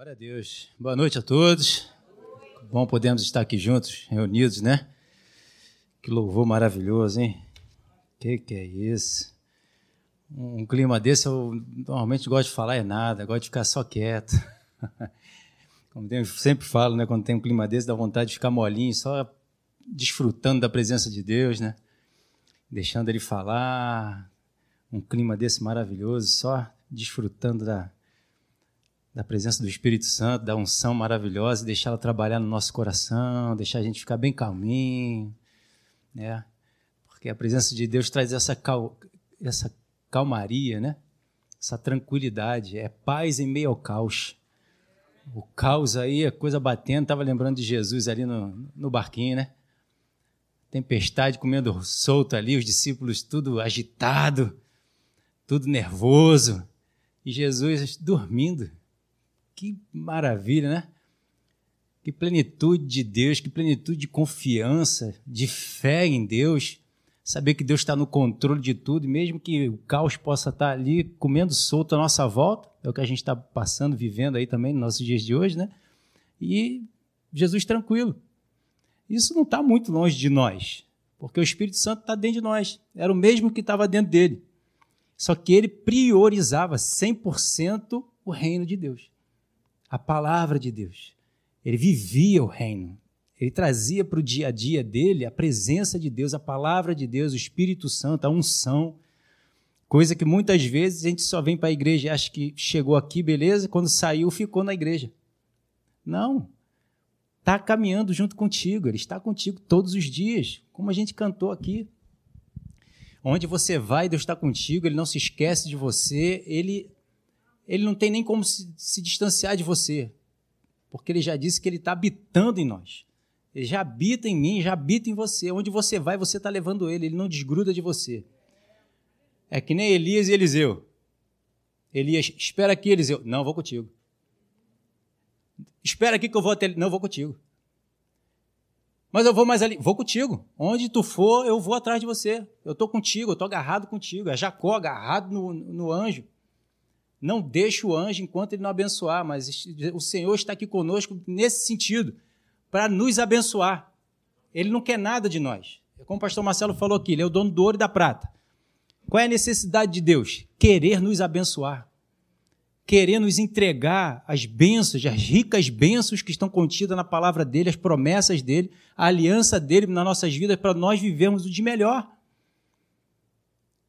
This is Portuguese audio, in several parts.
Glória a Deus. Boa noite a todos. Bom podemos estar aqui juntos, reunidos, né? Que louvor maravilhoso, hein? Que que é isso? Um clima desse eu normalmente gosto de falar é nada, gosto de ficar só quieto. Como eu sempre falo, né? Quando tem um clima desse, dá vontade de ficar molinho, só desfrutando da presença de Deus, né? Deixando ele falar. Um clima desse maravilhoso, só desfrutando da, da presença do Espírito Santo, da unção maravilhosa, deixar ela trabalhar no nosso coração, deixar a gente ficar bem calminho, né? Porque a presença de Deus traz essa, cal, essa calmaria, né? Essa tranquilidade, é paz em meio ao caos. O caos aí, a coisa batendo, estava lembrando de Jesus ali no, no barquinho, né? Tempestade comendo solto ali, os discípulos tudo agitado, tudo nervoso, e Jesus dormindo que maravilha, né? Que plenitude de Deus, que plenitude de confiança, de fé em Deus. Saber que Deus está no controle de tudo, mesmo que o caos possa estar ali comendo solto à nossa volta, é o que a gente está passando, vivendo aí também nos nossos dias de hoje, né? E Jesus tranquilo. Isso não está muito longe de nós, porque o Espírito Santo está dentro de nós. Era o mesmo que estava dentro dele. Só que ele priorizava 100% o reino de Deus a palavra de Deus. Ele vivia o reino. Ele trazia para o dia a dia dele a presença de Deus, a palavra de Deus, o Espírito Santo, a unção. Coisa que muitas vezes a gente só vem para a igreja e acha que chegou aqui, beleza, quando saiu, ficou na igreja. Não. Está caminhando junto contigo, ele está contigo todos os dias, como a gente cantou aqui. Onde você vai, Deus está contigo, ele não se esquece de você, ele ele não tem nem como se, se distanciar de você, porque ele já disse que ele está habitando em nós. Ele já habita em mim, já habita em você. Onde você vai, você está levando ele, ele não desgruda de você. É que nem Elias e Eliseu. Elias, espera aqui, Eliseu. Não, vou contigo. Espera aqui que eu vou até. Não, vou contigo. Mas eu vou mais ali. Vou contigo. Onde tu for, eu vou atrás de você. Eu estou contigo, eu estou agarrado contigo. É Jacó agarrado no, no anjo. Não deixe o anjo enquanto ele não abençoar, mas o Senhor está aqui conosco nesse sentido, para nos abençoar. Ele não quer nada de nós. Como o pastor Marcelo falou aqui, ele é o dono do ouro e da prata. Qual é a necessidade de Deus? Querer nos abençoar. Querer nos entregar as bênçãos, as ricas bênçãos que estão contidas na palavra dele, as promessas dele, a aliança dele nas nossas vidas, para nós vivermos o de melhor.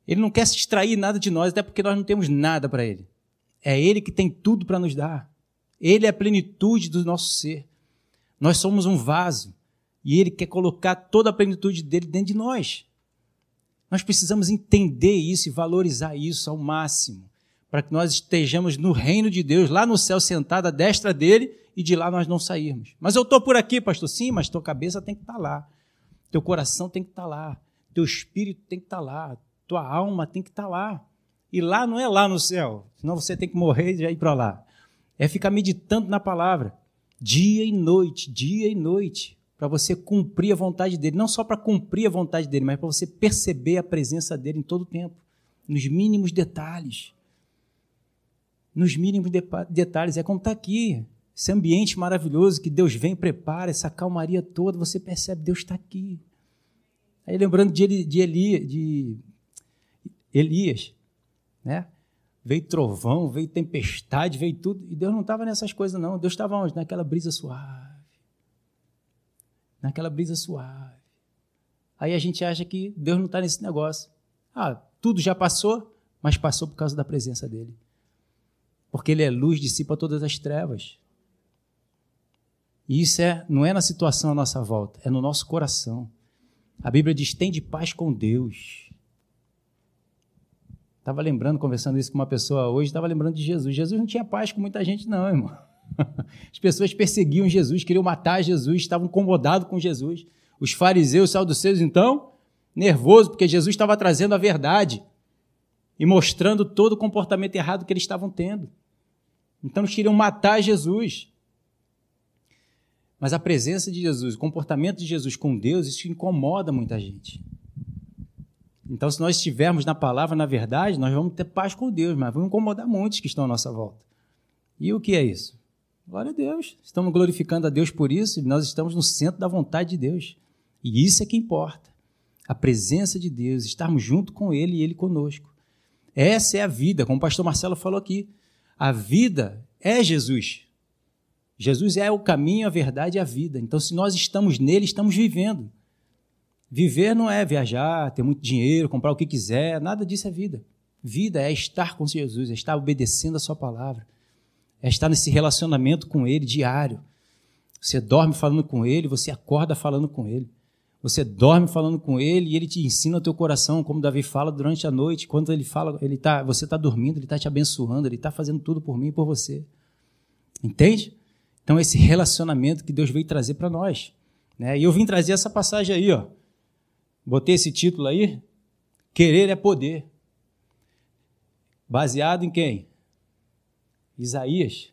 Ele não quer se extrair nada de nós, até porque nós não temos nada para ele. É Ele que tem tudo para nos dar. Ele é a plenitude do nosso ser. Nós somos um vaso e Ele quer colocar toda a plenitude dele dentro de nós. Nós precisamos entender isso e valorizar isso ao máximo, para que nós estejamos no reino de Deus, lá no céu, sentado à destra dele, e de lá nós não sairmos. Mas eu estou por aqui, pastor. Sim, mas tua cabeça tem que estar tá lá, teu coração tem que estar tá lá, teu espírito tem que estar tá lá, tua alma tem que estar lá. E lá não é lá no céu, senão você tem que morrer e já ir para lá. É ficar meditando na palavra, dia e noite, dia e noite, para você cumprir a vontade dele. Não só para cumprir a vontade dele, mas para você perceber a presença dele em todo o tempo, nos mínimos detalhes. Nos mínimos de detalhes. É como está aqui, esse ambiente maravilhoso que Deus vem prepara, essa calmaria toda, você percebe, Deus está aqui. Aí lembrando de, Eli, de, Eli, de Elias, né? Veio trovão, veio tempestade, veio tudo. E Deus não estava nessas coisas, não. Deus estava onde? Naquela brisa suave. Naquela brisa suave. Aí a gente acha que Deus não está nesse negócio. Ah, tudo já passou, mas passou por causa da presença dele. Porque ele é luz, dissipa todas as trevas. E isso é, não é na situação à nossa volta, é no nosso coração. A Bíblia diz: tem de paz com Deus. Estava lembrando, conversando isso com uma pessoa hoje, estava lembrando de Jesus. Jesus não tinha paz com muita gente, não, irmão. As pessoas perseguiam Jesus, queriam matar Jesus, estavam incomodados com Jesus. Os fariseus, saduceus, então, nervoso, porque Jesus estava trazendo a verdade e mostrando todo o comportamento errado que eles estavam tendo. Então, eles queriam matar Jesus. Mas a presença de Jesus, o comportamento de Jesus com Deus, isso incomoda muita gente. Então, se nós estivermos na palavra, na verdade, nós vamos ter paz com Deus, mas vamos incomodar muitos que estão à nossa volta. E o que é isso? Glória a Deus. Estamos glorificando a Deus por isso e nós estamos no centro da vontade de Deus. E isso é que importa. A presença de Deus, estarmos junto com Ele e Ele conosco. Essa é a vida, como o pastor Marcelo falou aqui. A vida é Jesus. Jesus é o caminho, a verdade e a vida. Então, se nós estamos nele, estamos vivendo. Viver não é viajar, ter muito dinheiro, comprar o que quiser, nada disso é vida. Vida é estar com Jesus, é estar obedecendo a Sua palavra, é estar nesse relacionamento com Ele diário. Você dorme falando com Ele, você acorda falando com Ele. Você dorme falando com Ele e Ele te ensina o teu coração, como Davi fala durante a noite. Quando Ele fala, ele tá, você está dormindo, Ele está te abençoando, Ele está fazendo tudo por mim e por você. Entende? Então, esse relacionamento que Deus veio trazer para nós. Né? E eu vim trazer essa passagem aí, ó. Botei esse título aí. Querer é poder. Baseado em quem? Isaías.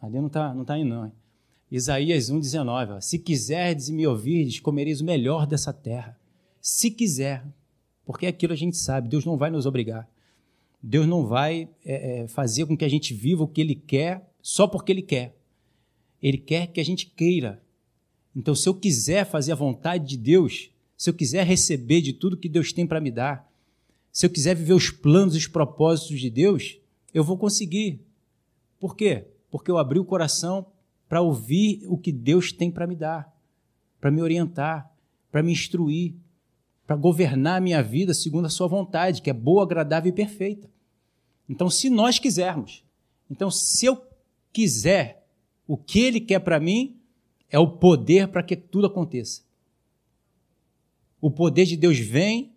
Ali não está não tá indo, não. Hein? Isaías 1,19. Se quiserdes e me ouvirdes, comereis o melhor dessa terra. Se quiser. Porque aquilo a gente sabe, Deus não vai nos obrigar. Deus não vai é, é, fazer com que a gente viva o que Ele quer só porque Ele quer. Ele quer que a gente queira. Então, se eu quiser fazer a vontade de Deus, se eu quiser receber de tudo que Deus tem para me dar, se eu quiser viver os planos e os propósitos de Deus, eu vou conseguir. Por quê? Porque eu abri o coração para ouvir o que Deus tem para me dar, para me orientar, para me instruir, para governar a minha vida segundo a sua vontade, que é boa, agradável e perfeita. Então, se nós quisermos, então se eu quiser o que ele quer para mim, é o poder para que tudo aconteça. O poder de Deus vem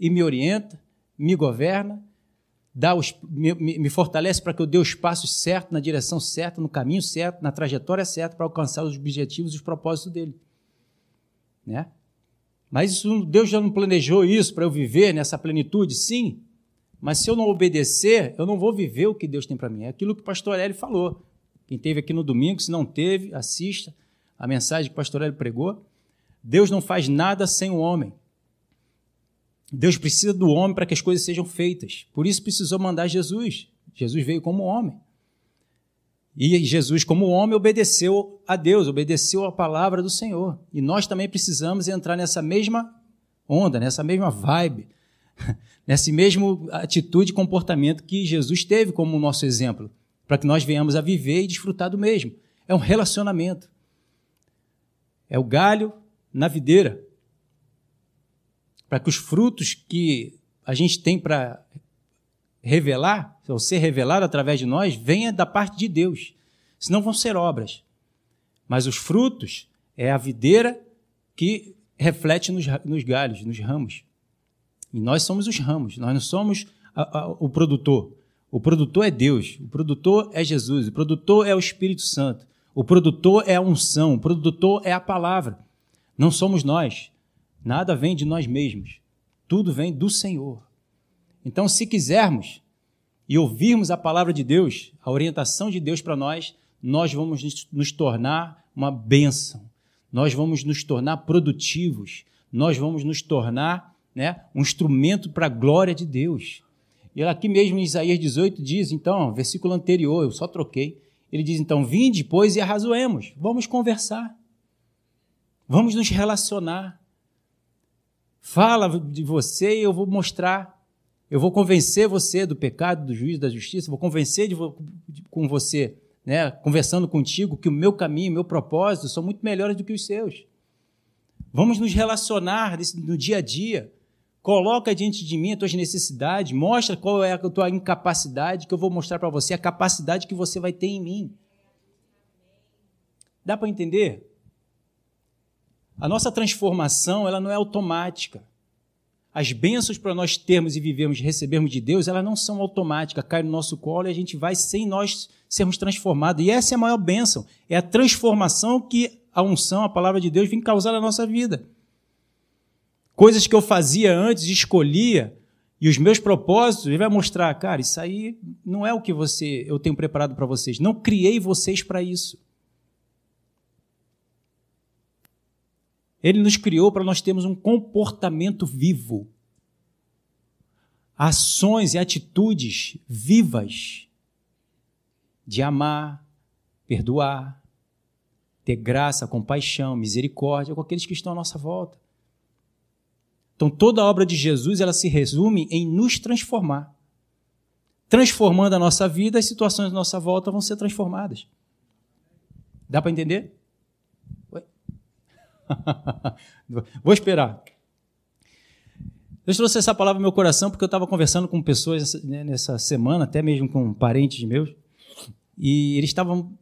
e me orienta, me governa, dá os, me, me fortalece para que eu dê os passos certos, na direção certa, no caminho certo, na trajetória certa para alcançar os objetivos e os propósitos dele. Né? Mas isso, Deus já não planejou isso para eu viver nessa plenitude? Sim. Mas se eu não obedecer, eu não vou viver o que Deus tem para mim. É aquilo que o pastor falou. Quem teve aqui no domingo, se não teve, assista a mensagem que o pastor Hélio pregou. Deus não faz nada sem o homem. Deus precisa do homem para que as coisas sejam feitas. Por isso precisou mandar Jesus. Jesus veio como homem. E Jesus, como homem, obedeceu a Deus, obedeceu a palavra do Senhor. E nós também precisamos entrar nessa mesma onda, nessa mesma vibe, nessa mesma atitude e comportamento que Jesus teve como nosso exemplo, para que nós venhamos a viver e desfrutar do mesmo. É um relacionamento. É o galho na videira para que os frutos que a gente tem para revelar, ou ser revelado através de nós, venha da parte de Deus. Senão vão ser obras. Mas os frutos é a videira que reflete nos, nos galhos, nos ramos. E nós somos os ramos, nós não somos a, a, o produtor. O produtor é Deus, o produtor é Jesus, o produtor é o Espírito Santo, o produtor é a unção, o produtor é a palavra. Não somos nós. Nada vem de nós mesmos. Tudo vem do Senhor. Então, se quisermos e ouvirmos a palavra de Deus, a orientação de Deus para nós, nós vamos nos tornar uma bênção. Nós vamos nos tornar produtivos. Nós vamos nos tornar né, um instrumento para a glória de Deus. E aqui mesmo em Isaías 18 diz, então, versículo anterior, eu só troquei. Ele diz, então, vinde, pois, e arrazoemos. Vamos conversar. Vamos nos relacionar. Fala de você e eu vou mostrar. Eu vou convencer você do pecado, do juízo, da justiça. Vou convencer de, de, com você, né, conversando contigo, que o meu caminho, o meu propósito são muito melhores do que os seus. Vamos nos relacionar no dia a dia. Coloca diante de mim as tuas necessidades, mostra qual é a tua incapacidade, que eu vou mostrar para você a capacidade que você vai ter em mim. Dá para entender? A nossa transformação ela não é automática. As bênçãos para nós termos e vivermos, recebermos de Deus, elas não são automáticas, caem no nosso colo e a gente vai sem nós sermos transformados. E essa é a maior bênção, é a transformação que a unção, a palavra de Deus, vem causar na nossa vida. Coisas que eu fazia antes, escolhia, e os meus propósitos, ele vai mostrar, cara, isso aí não é o que você eu tenho preparado para vocês. Não criei vocês para isso. Ele nos criou para nós termos um comportamento vivo. Ações e atitudes vivas de amar, perdoar, ter graça, compaixão, misericórdia com aqueles que estão à nossa volta. Então toda a obra de Jesus ela se resume em nos transformar. Transformando a nossa vida, as situações à nossa volta vão ser transformadas. Dá para entender? Vou esperar. Deus trouxe essa palavra no meu coração porque eu estava conversando com pessoas né, nessa semana, até mesmo com parentes meus, e eles estavam.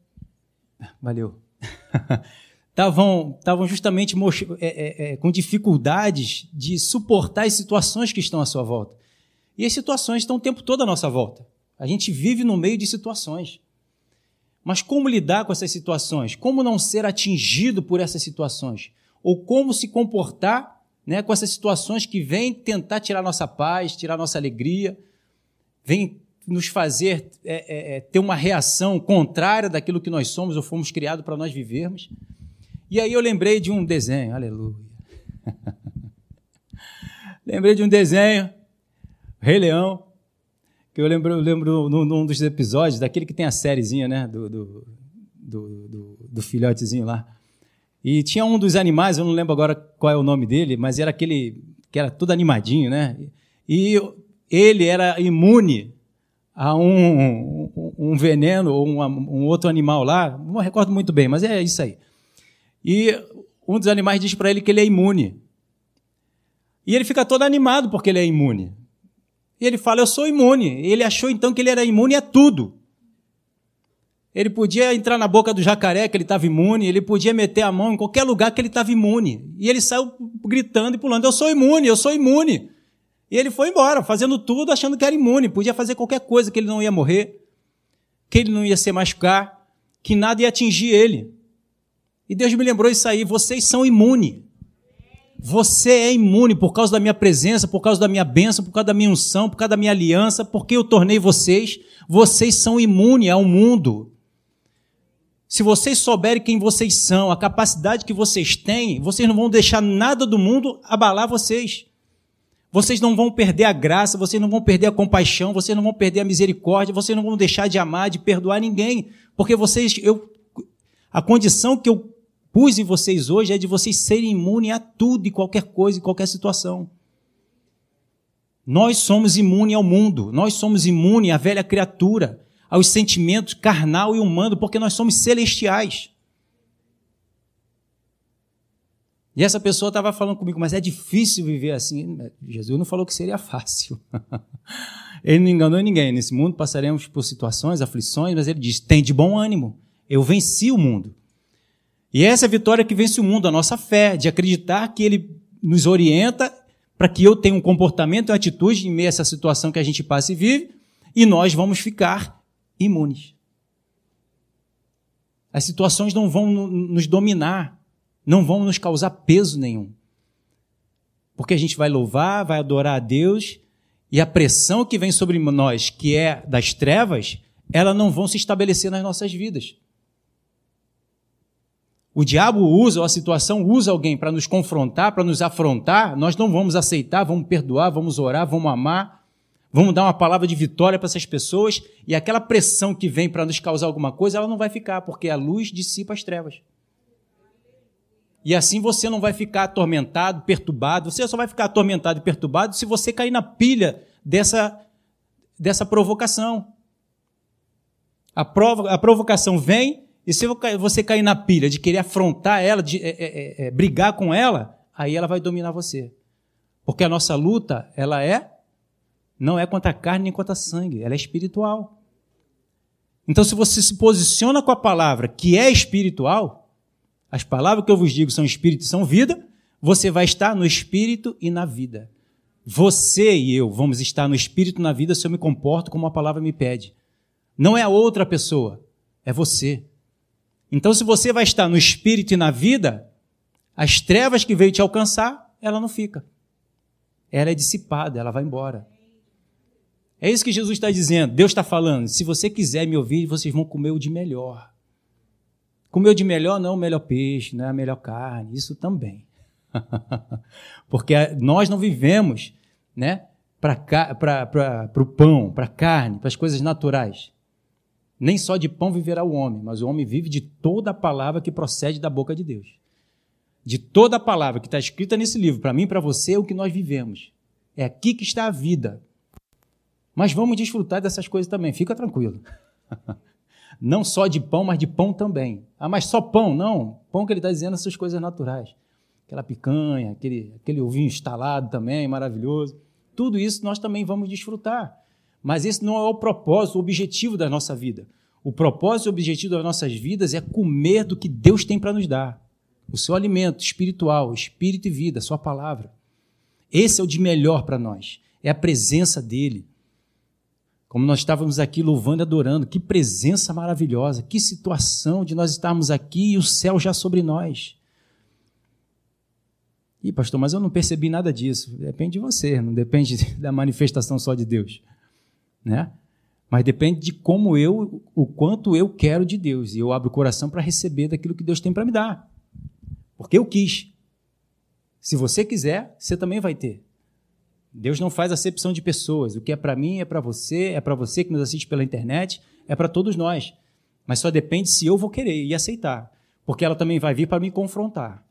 Valeu. Estavam justamente é, é, é, com dificuldades de suportar as situações que estão à sua volta. E as situações estão o tempo todo à nossa volta. A gente vive no meio de situações. Mas como lidar com essas situações? Como não ser atingido por essas situações? Ou como se comportar né, com essas situações que vêm tentar tirar nossa paz, tirar nossa alegria, vêm nos fazer é, ter uma reação contrária daquilo que nós somos ou fomos criados para nós vivermos. E aí eu lembrei de um desenho, aleluia. lembrei de um desenho, Rei Leão, que eu lembro, lembro num, num, dos episódios, daquele que tem a sériezinha, né, do, do, do, do, do filhotezinho lá. E tinha um dos animais, eu não lembro agora qual é o nome dele, mas era aquele que era todo animadinho, né? E ele era imune a um, um, um veneno ou um, um, outro animal lá, não me recordo muito bem, mas é isso aí. E um dos animais diz para ele que ele é imune. E ele fica todo animado porque ele é imune. E ele fala: Eu sou imune. E ele achou então que ele era imune a tudo. Ele podia entrar na boca do jacaré, que ele estava imune, ele podia meter a mão em qualquer lugar que ele estava imune. E ele saiu gritando e pulando: Eu sou imune, eu sou imune. E ele foi embora, fazendo tudo, achando que era imune. Podia fazer qualquer coisa, que ele não ia morrer, que ele não ia se machucar, que nada ia atingir ele. E Deus me lembrou isso aí: vocês são imunes. Você é imune por causa da minha presença, por causa da minha bênção, por causa da minha unção, por causa da minha aliança, porque eu tornei vocês. Vocês são imunes ao mundo. Se vocês souberem quem vocês são, a capacidade que vocês têm, vocês não vão deixar nada do mundo abalar vocês. Vocês não vão perder a graça, vocês não vão perder a compaixão, vocês não vão perder a misericórdia, vocês não vão deixar de amar, de perdoar ninguém, porque vocês, eu, a condição que eu pus em vocês hoje é de vocês serem imunes a tudo e qualquer coisa e qualquer situação. Nós somos imunes ao mundo, nós somos imunes à velha criatura, aos sentimentos carnal e humano, porque nós somos celestiais. E essa pessoa estava falando comigo, mas é difícil viver assim. Jesus não falou que seria fácil. ele não enganou ninguém. Nesse mundo passaremos por situações, aflições, mas ele diz: tem de bom ânimo. Eu venci o mundo. E essa é a vitória que vence o mundo, a nossa fé, de acreditar que Ele nos orienta para que eu tenha um comportamento e uma atitude em meio a essa situação que a gente passa e vive, e nós vamos ficar imunes. As situações não vão nos dominar, não vão nos causar peso nenhum. Porque a gente vai louvar, vai adorar a Deus, e a pressão que vem sobre nós, que é das trevas, ela não vão se estabelecer nas nossas vidas. O diabo usa, ou a situação usa alguém para nos confrontar, para nos afrontar, nós não vamos aceitar, vamos perdoar, vamos orar, vamos amar, vamos dar uma palavra de vitória para essas pessoas, e aquela pressão que vem para nos causar alguma coisa, ela não vai ficar, porque a luz dissipa as trevas. E assim você não vai ficar atormentado, perturbado, você só vai ficar atormentado e perturbado se você cair na pilha dessa, dessa provocação. A, provo a provocação vem, e se você cair na pilha de querer afrontar ela, de é, é, é, é, brigar com ela, aí ela vai dominar você. Porque a nossa luta, ela é, não é contra a carne nem contra sangue, ela é espiritual. Então, se você se posiciona com a palavra que é espiritual, as palavras que eu vos digo são espírito e são vida, você vai estar no espírito e na vida. Você e eu vamos estar no espírito e na vida se eu me comporto como a palavra me pede. Não é a outra pessoa, é você. Então, se você vai estar no espírito e na vida, as trevas que veio te alcançar, ela não fica. Ela é dissipada, ela vai embora. É isso que Jesus está dizendo. Deus está falando. Se você quiser me ouvir, vocês vão comer o de melhor. Comer o de melhor não é o melhor peixe, não é a melhor carne, isso também. Porque nós não vivemos né, para o pão, para a carne, para as coisas naturais. Nem só de pão viverá o homem, mas o homem vive de toda a palavra que procede da boca de Deus. De toda a palavra que está escrita nesse livro, para mim e para você, é o que nós vivemos. É aqui que está a vida. Mas vamos desfrutar dessas coisas também, fica tranquilo. Não só de pão, mas de pão também. Ah, mas só pão? Não. Pão que ele está dizendo essas coisas naturais. Aquela picanha, aquele, aquele ovinho instalado também, maravilhoso. Tudo isso nós também vamos desfrutar. Mas esse não é o propósito, o objetivo da nossa vida. O propósito e o objetivo das nossas vidas é comer do que Deus tem para nos dar. O seu alimento espiritual, espírito e vida, a sua palavra. Esse é o de melhor para nós. É a presença dele. Como nós estávamos aqui louvando e adorando, que presença maravilhosa, que situação de nós estarmos aqui e o céu já sobre nós. Ih, pastor, mas eu não percebi nada disso. Depende de você, não depende da manifestação só de Deus né? Mas depende de como eu, o quanto eu quero de Deus. E eu abro o coração para receber daquilo que Deus tem para me dar. Porque eu quis. Se você quiser, você também vai ter. Deus não faz acepção de pessoas. O que é para mim é para você, é para você que nos assiste pela internet, é para todos nós. Mas só depende se eu vou querer e aceitar. Porque ela também vai vir para me confrontar.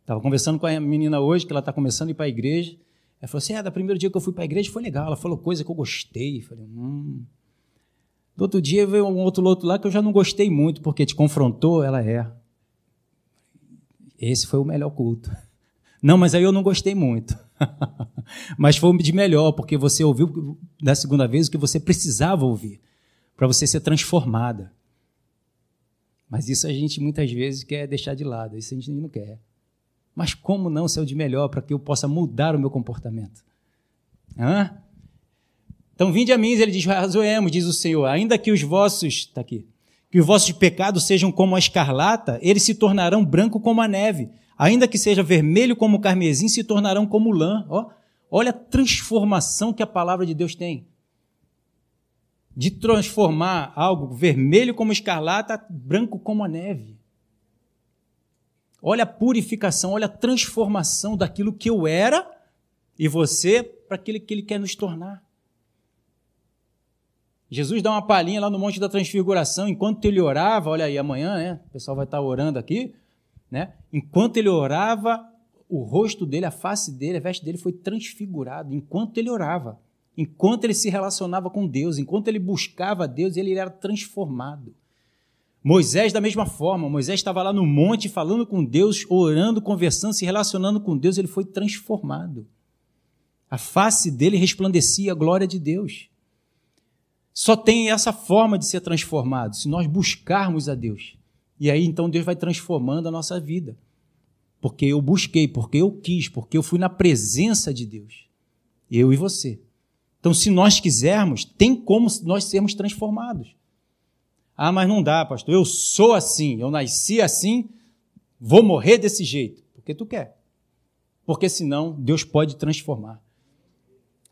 Estava conversando com a menina hoje, que ela está começando a ir para a igreja. Ela falou assim: é, da primeiro dia que eu fui para a igreja foi legal. Ela falou coisa que eu gostei. Eu falei, hum. Do outro dia veio um outro loto lá que eu já não gostei muito, porque te confrontou, ela é. Esse foi o melhor culto. Não, mas aí eu não gostei muito. mas foi de melhor, porque você ouviu da segunda vez o que você precisava ouvir, para você ser transformada. Mas isso a gente muitas vezes quer deixar de lado, isso a gente não quer. Mas como não ser o de melhor para que eu possa mudar o meu comportamento? Hã? Então, vinde a mim, ele diz, razoemos, diz o Senhor, ainda que os vossos, está aqui, que os vossos pecados sejam como a escarlata, eles se tornarão branco como a neve. Ainda que seja vermelho como o carmesim, se tornarão como lã. Ó, olha a transformação que a palavra de Deus tem. De transformar algo vermelho como escarlata, branco como a neve. Olha a purificação, olha a transformação daquilo que eu era e você para aquilo que ele quer nos tornar. Jesus dá uma palhinha lá no Monte da Transfiguração, enquanto ele orava, olha aí, amanhã, né? O pessoal vai estar orando aqui, né? Enquanto ele orava, o rosto dele, a face dele, a veste dele foi transfigurado, enquanto ele orava, enquanto ele se relacionava com Deus, enquanto ele buscava Deus, ele era transformado. Moisés, da mesma forma, Moisés estava lá no monte falando com Deus, orando, conversando, se relacionando com Deus, ele foi transformado. A face dele resplandecia a glória de Deus. Só tem essa forma de ser transformado, se nós buscarmos a Deus. E aí então Deus vai transformando a nossa vida. Porque eu busquei, porque eu quis, porque eu fui na presença de Deus. Eu e você. Então, se nós quisermos, tem como nós sermos transformados. Ah, mas não dá, pastor. Eu sou assim, eu nasci assim, vou morrer desse jeito. Porque tu quer. Porque senão Deus pode transformar.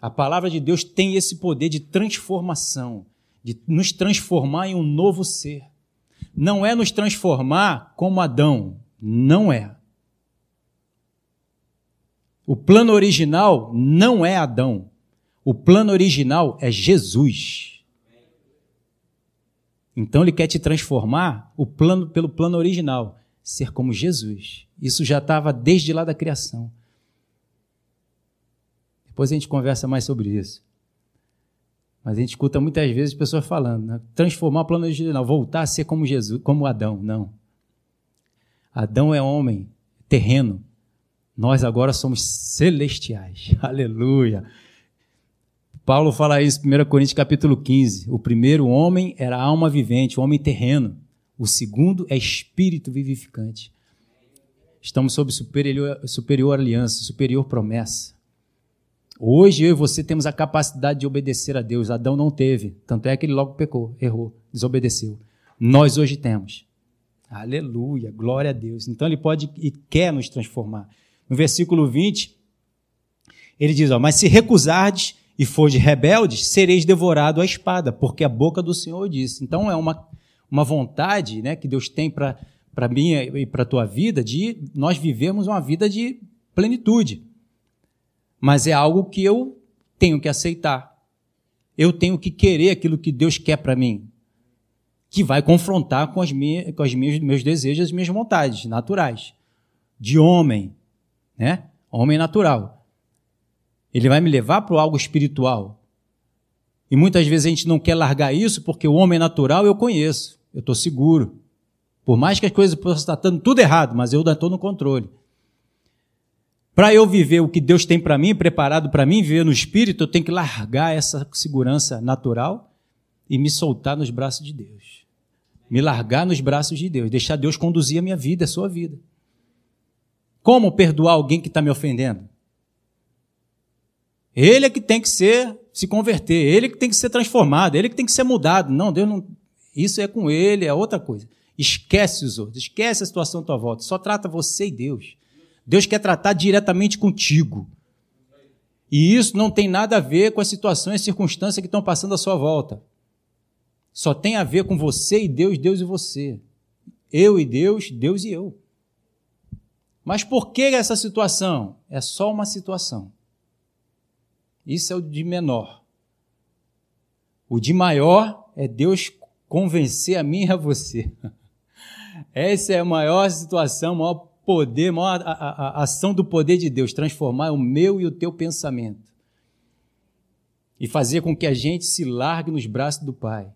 A palavra de Deus tem esse poder de transformação, de nos transformar em um novo ser. Não é nos transformar como Adão, não é. O plano original não é Adão. O plano original é Jesus. Então ele quer te transformar o plano pelo plano original, ser como Jesus. Isso já estava desde lá da criação. Depois a gente conversa mais sobre isso. Mas a gente escuta muitas vezes pessoas falando, né? transformar o plano original, voltar a ser como Jesus, como Adão. Não. Adão é homem, terreno. Nós agora somos celestiais. Aleluia. Paulo fala isso em 1 Coríntios capítulo 15. O primeiro homem era alma vivente, o homem terreno. O segundo é espírito vivificante. Estamos sob superior, superior aliança, superior promessa. Hoje eu e você temos a capacidade de obedecer a Deus. Adão não teve. Tanto é que ele logo pecou, errou, desobedeceu. Nós hoje temos. Aleluia, glória a Deus. Então ele pode e quer nos transformar. No versículo 20, ele diz: ó, Mas se recusardes e for de rebeldes, sereis devorado à espada, porque a boca do Senhor disse. Então é uma, uma vontade né, que Deus tem para mim e para a tua vida de nós vivemos uma vida de plenitude. Mas é algo que eu tenho que aceitar. Eu tenho que querer aquilo que Deus quer para mim. que vai confrontar com, as minhas, com os meus desejos, as minhas vontades naturais, de homem, né? Homem natural. Ele vai me levar para algo espiritual. E muitas vezes a gente não quer largar isso porque o homem natural eu conheço, eu estou seguro. Por mais que as coisas possam estar dando tudo errado, mas eu ainda estou no controle. Para eu viver o que Deus tem para mim, preparado para mim, viver no espírito, eu tenho que largar essa segurança natural e me soltar nos braços de Deus. Me largar nos braços de Deus, deixar Deus conduzir a minha vida, a sua vida. Como perdoar alguém que está me ofendendo? Ele é que tem que ser, se converter, ele é que tem que ser transformado, ele é que tem que ser mudado. Não, Deus não. Isso é com ele, é outra coisa. Esquece os outros, esquece a situação à tua volta. Só trata você e Deus. Deus quer tratar diretamente contigo. E isso não tem nada a ver com as situações e circunstâncias que estão passando à sua volta. Só tem a ver com você e Deus, Deus e você. Eu e Deus, Deus e eu. Mas por que essa situação? É só uma situação. Isso é o de menor. O de maior é Deus convencer a mim e a você. Essa é a maior situação, a maior poder, a maior a, a, a ação do poder de Deus, transformar o meu e o teu pensamento. E fazer com que a gente se largue nos braços do Pai.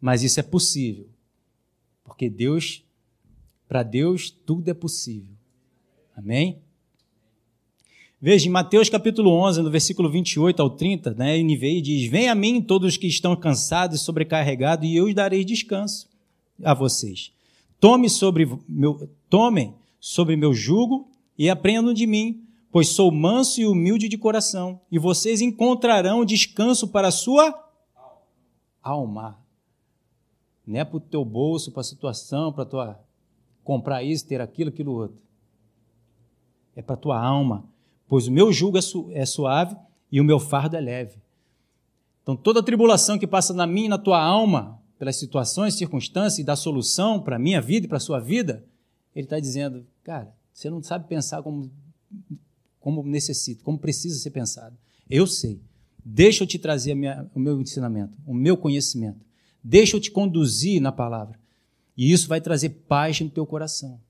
Mas isso é possível. Porque Deus, para Deus, tudo é possível. Amém? Veja, em Mateus capítulo 11, no versículo 28 ao 30, né, NVI diz: Venha a mim todos os que estão cansados e sobrecarregados, e eu os darei descanso a vocês. Tome sobre meu, tomem sobre meu jugo e aprendam de mim, pois sou manso e humilde de coração, e vocês encontrarão descanso para a sua alma. Não é para o teu bolso, para a situação, para tua comprar isso, ter aquilo, aquilo outro. É para a tua alma pois o meu jugo é, é suave e o meu fardo é leve. Então, toda tribulação que passa na minha e na tua alma, pelas situações, circunstâncias e da solução para a minha vida e para a sua vida, ele está dizendo, cara, você não sabe pensar como, como necessita, como precisa ser pensado. Eu sei. Deixa eu te trazer minha, o meu ensinamento, o meu conhecimento. Deixa eu te conduzir na palavra. E isso vai trazer paz no teu coração.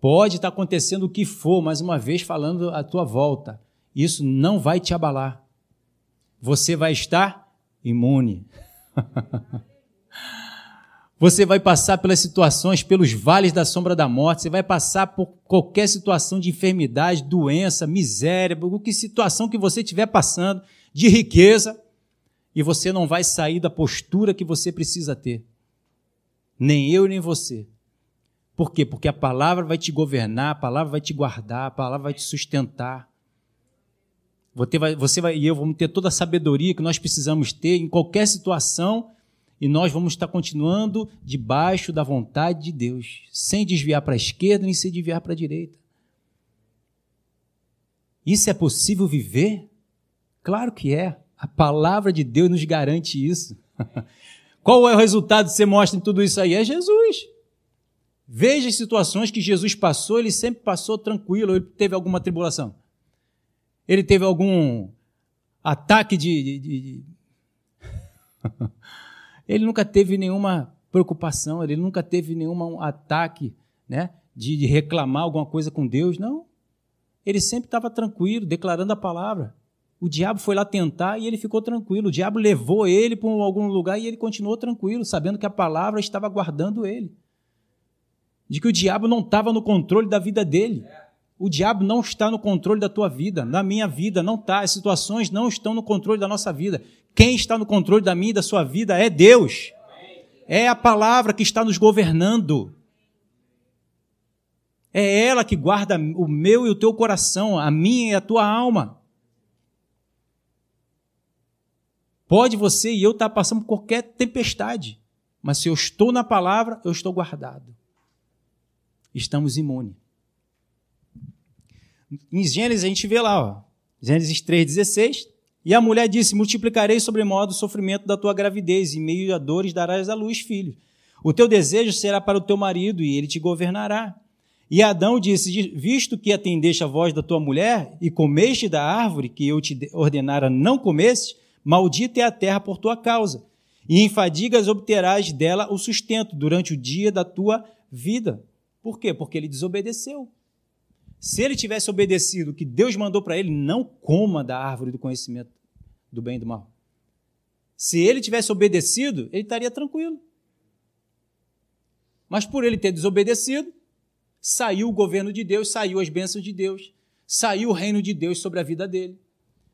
Pode estar acontecendo o que for, mais uma vez falando à tua volta. Isso não vai te abalar. Você vai estar imune. Você vai passar pelas situações, pelos vales da sombra da morte, você vai passar por qualquer situação de enfermidade, doença, miséria, que situação que você estiver passando, de riqueza, e você não vai sair da postura que você precisa ter. Nem eu, nem você. Por quê? Porque a palavra vai te governar, a palavra vai te guardar, a palavra vai te sustentar. Você vai, você vai e eu vamos ter toda a sabedoria que nós precisamos ter em qualquer situação e nós vamos estar continuando debaixo da vontade de Deus, sem desviar para a esquerda nem sem desviar para a direita. Isso é possível viver? Claro que é. A palavra de Deus nos garante isso. Qual é o resultado que você mostra em tudo isso aí? É Jesus. Veja as situações que Jesus passou, ele sempre passou tranquilo, ele teve alguma tribulação. Ele teve algum ataque de. de, de... ele nunca teve nenhuma preocupação, ele nunca teve nenhum ataque né, de, de reclamar alguma coisa com Deus, não. Ele sempre estava tranquilo, declarando a palavra. O diabo foi lá tentar e ele ficou tranquilo. O diabo levou ele para algum lugar e ele continuou tranquilo, sabendo que a palavra estava guardando ele de que o diabo não estava no controle da vida dele. O diabo não está no controle da tua vida, na minha vida, não está. As situações não estão no controle da nossa vida. Quem está no controle da minha e da sua vida é Deus. É a palavra que está nos governando. É ela que guarda o meu e o teu coração, a minha e a tua alma. Pode você e eu estar passando por qualquer tempestade, mas se eu estou na palavra, eu estou guardado estamos imunes. Em Gênesis a gente vê lá, ó, Gênesis 3,16. E a mulher disse: Multiplicarei sobremodo o sofrimento da tua gravidez, e meio a dores darás à luz filho. O teu desejo será para o teu marido, e ele te governará. E Adão disse: Visto que atendeste a voz da tua mulher, e comeste da árvore que eu te ordenara não comeste, maldita é a terra por tua causa. e em fadigas obterás dela o sustento durante o dia da tua vida. Por quê? Porque ele desobedeceu. Se ele tivesse obedecido o que Deus mandou para ele, não coma da árvore do conhecimento do bem e do mal. Se ele tivesse obedecido, ele estaria tranquilo. Mas por ele ter desobedecido, saiu o governo de Deus, saiu as bênçãos de Deus, saiu o reino de Deus sobre a vida dele.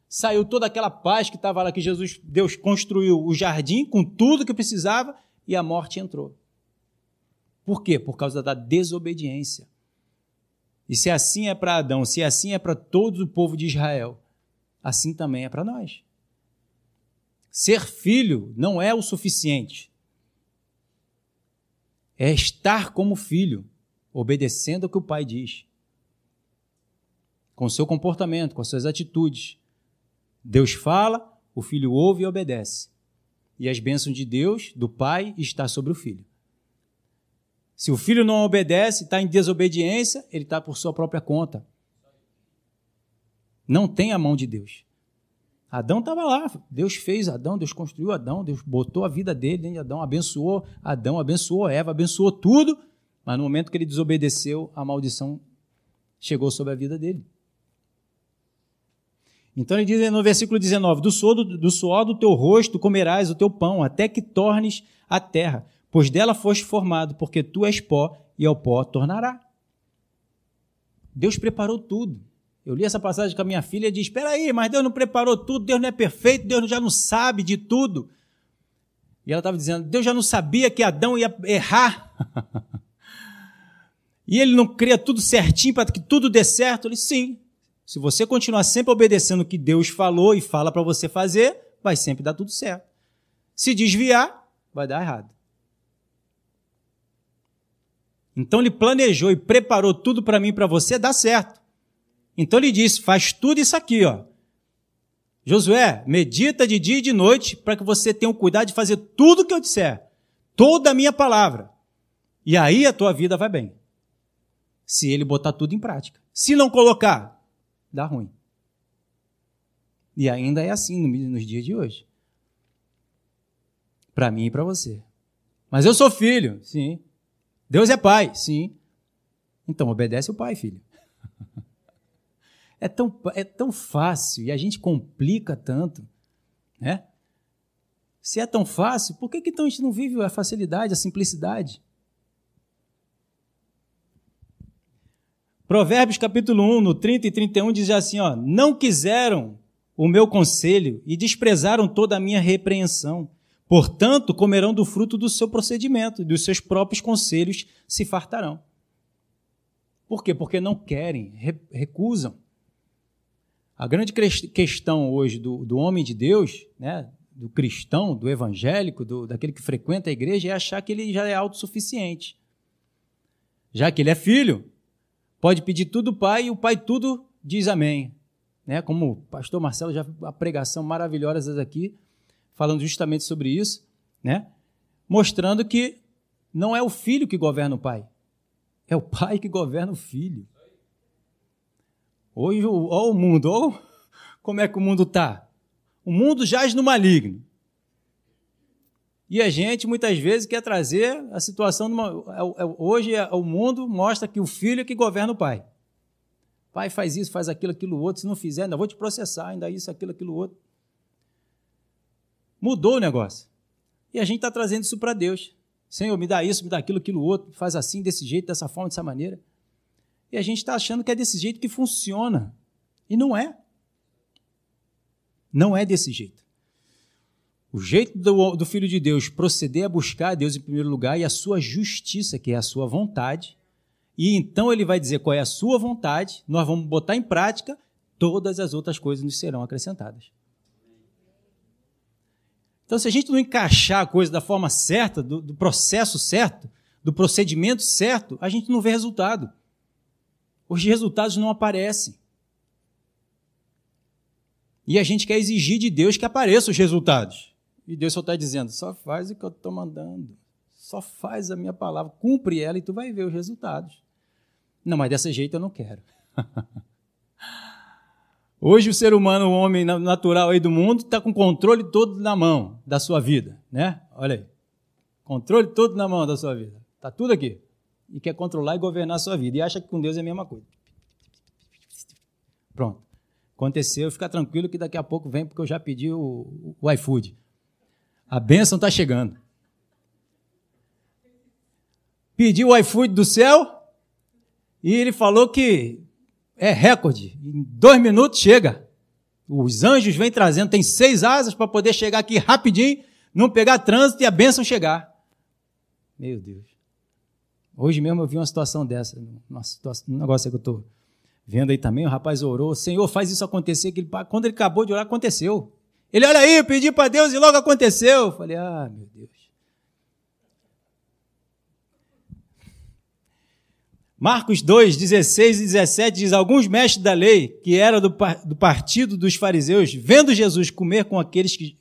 Saiu toda aquela paz que estava lá, que Jesus, Deus construiu o jardim com tudo que precisava e a morte entrou. Por quê? Por causa da desobediência. E se assim é para Adão, se assim é para todo o povo de Israel, assim também é para nós. Ser filho não é o suficiente. É estar como filho, obedecendo o que o pai diz. Com seu comportamento, com as suas atitudes. Deus fala, o filho ouve e obedece. E as bênçãos de Deus, do pai, está sobre o filho. Se o filho não obedece, está em desobediência, ele está por sua própria conta. Não tem a mão de Deus. Adão estava lá, Deus fez Adão, Deus construiu Adão, Deus botou a vida dele Adão, abençoou Adão, abençoou Eva, abençoou tudo, mas no momento que ele desobedeceu, a maldição chegou sobre a vida dele. Então ele diz no versículo 19: Do suor do, do suor do teu rosto comerás o teu pão, até que tornes a terra, pois dela foste formado, porque tu és pó e ao pó tornará. Deus preparou tudo. Eu li essa passagem com a minha filha e disse: Espera aí, mas Deus não preparou tudo, Deus não é perfeito, Deus já não sabe de tudo. E ela estava dizendo: Deus já não sabia que Adão ia errar. e ele não cria tudo certinho para que tudo dê certo. Ele sim. Se você continuar sempre obedecendo o que Deus falou e fala para você fazer, vai sempre dar tudo certo. Se desviar, vai dar errado. Então ele planejou e preparou tudo para mim e para você dar certo. Então ele disse: faz tudo isso aqui, ó. Josué, medita de dia e de noite para que você tenha o cuidado de fazer tudo que eu disser, toda a minha palavra. E aí a tua vida vai bem. Se ele botar tudo em prática. Se não colocar, dá ruim. E ainda é assim nos dias de hoje. Para mim e para você. Mas eu sou filho, sim. Deus é pai, sim. Então obedece o pai, filho. É tão, é tão fácil e a gente complica tanto, né? Se é tão fácil, por que, que então a gente não vive a facilidade, a simplicidade? Provérbios capítulo 1, no 30 e 31, diz assim: ó, Não quiseram o meu conselho e desprezaram toda a minha repreensão. Portanto, comerão do fruto do seu procedimento, dos seus próprios conselhos se fartarão. Por quê? Porque não querem, recusam. A grande questão hoje do, do homem de Deus, né, do cristão, do evangélico, do, daquele que frequenta a igreja, é achar que ele já é autossuficiente. Já que ele é filho, pode pedir tudo ao pai e o pai tudo diz amém. Né? Como o pastor Marcelo já a pregação maravilhosa aqui, falando justamente sobre isso, né? mostrando que não é o filho que governa o pai, é o pai que governa o filho. Hoje, olha o mundo, olha como é que o mundo está. O mundo jaz no maligno. E a gente, muitas vezes, quer trazer a situação. Numa, é é hoje, o mundo mostra que o filho é que governa o pai. Pai faz isso, faz aquilo, aquilo outro. Se não fizer, ainda vou te processar, ainda isso, aquilo, aquilo outro. Mudou o negócio. E a gente está trazendo isso para Deus. Senhor, me dá isso, me dá aquilo, aquilo outro, faz assim, desse jeito, dessa forma, dessa maneira. E a gente está achando que é desse jeito que funciona. E não é. Não é desse jeito. O jeito do, do, Filho de Deus proceder a buscar a Deus em primeiro lugar e a sua justiça, que é a sua vontade. E então ele vai dizer qual é a sua vontade, nós vamos botar em prática, todas as outras coisas nos serão acrescentadas. Então, se a gente não encaixar a coisa da forma certa, do, do processo certo, do procedimento certo, a gente não vê resultado. Os resultados não aparecem. E a gente quer exigir de Deus que apareçam os resultados. E Deus só está dizendo: só faz o que eu estou mandando. Só faz a minha palavra, cumpre ela e tu vai ver os resultados. Não, mas desse jeito eu não quero. Hoje o ser humano, o homem natural aí do mundo, está com o controle todo na mão da sua vida, né? Olha aí. Controle todo na mão da sua vida. Está tudo aqui. E quer controlar e governar a sua vida. E acha que com Deus é a mesma coisa. Pronto. Aconteceu, fica tranquilo que daqui a pouco vem, porque eu já pedi o, o iFood. A bênção está chegando. Pedi o iFood do céu e ele falou que é recorde. Em dois minutos chega. Os anjos vêm trazendo, tem seis asas para poder chegar aqui rapidinho, não pegar trânsito e a bênção chegar. Meu Deus. Hoje mesmo eu vi uma situação dessa, uma situação, um negócio que eu estou vendo aí também. O rapaz orou, Senhor, faz isso acontecer. Que ele, quando ele acabou de orar, aconteceu. Ele, olha aí, eu pedi para Deus e logo aconteceu. Eu falei, ah, meu Deus. Marcos 2, 16 e 17 diz: Alguns mestres da lei, que eram do, do partido dos fariseus, vendo Jesus comer com aqueles que,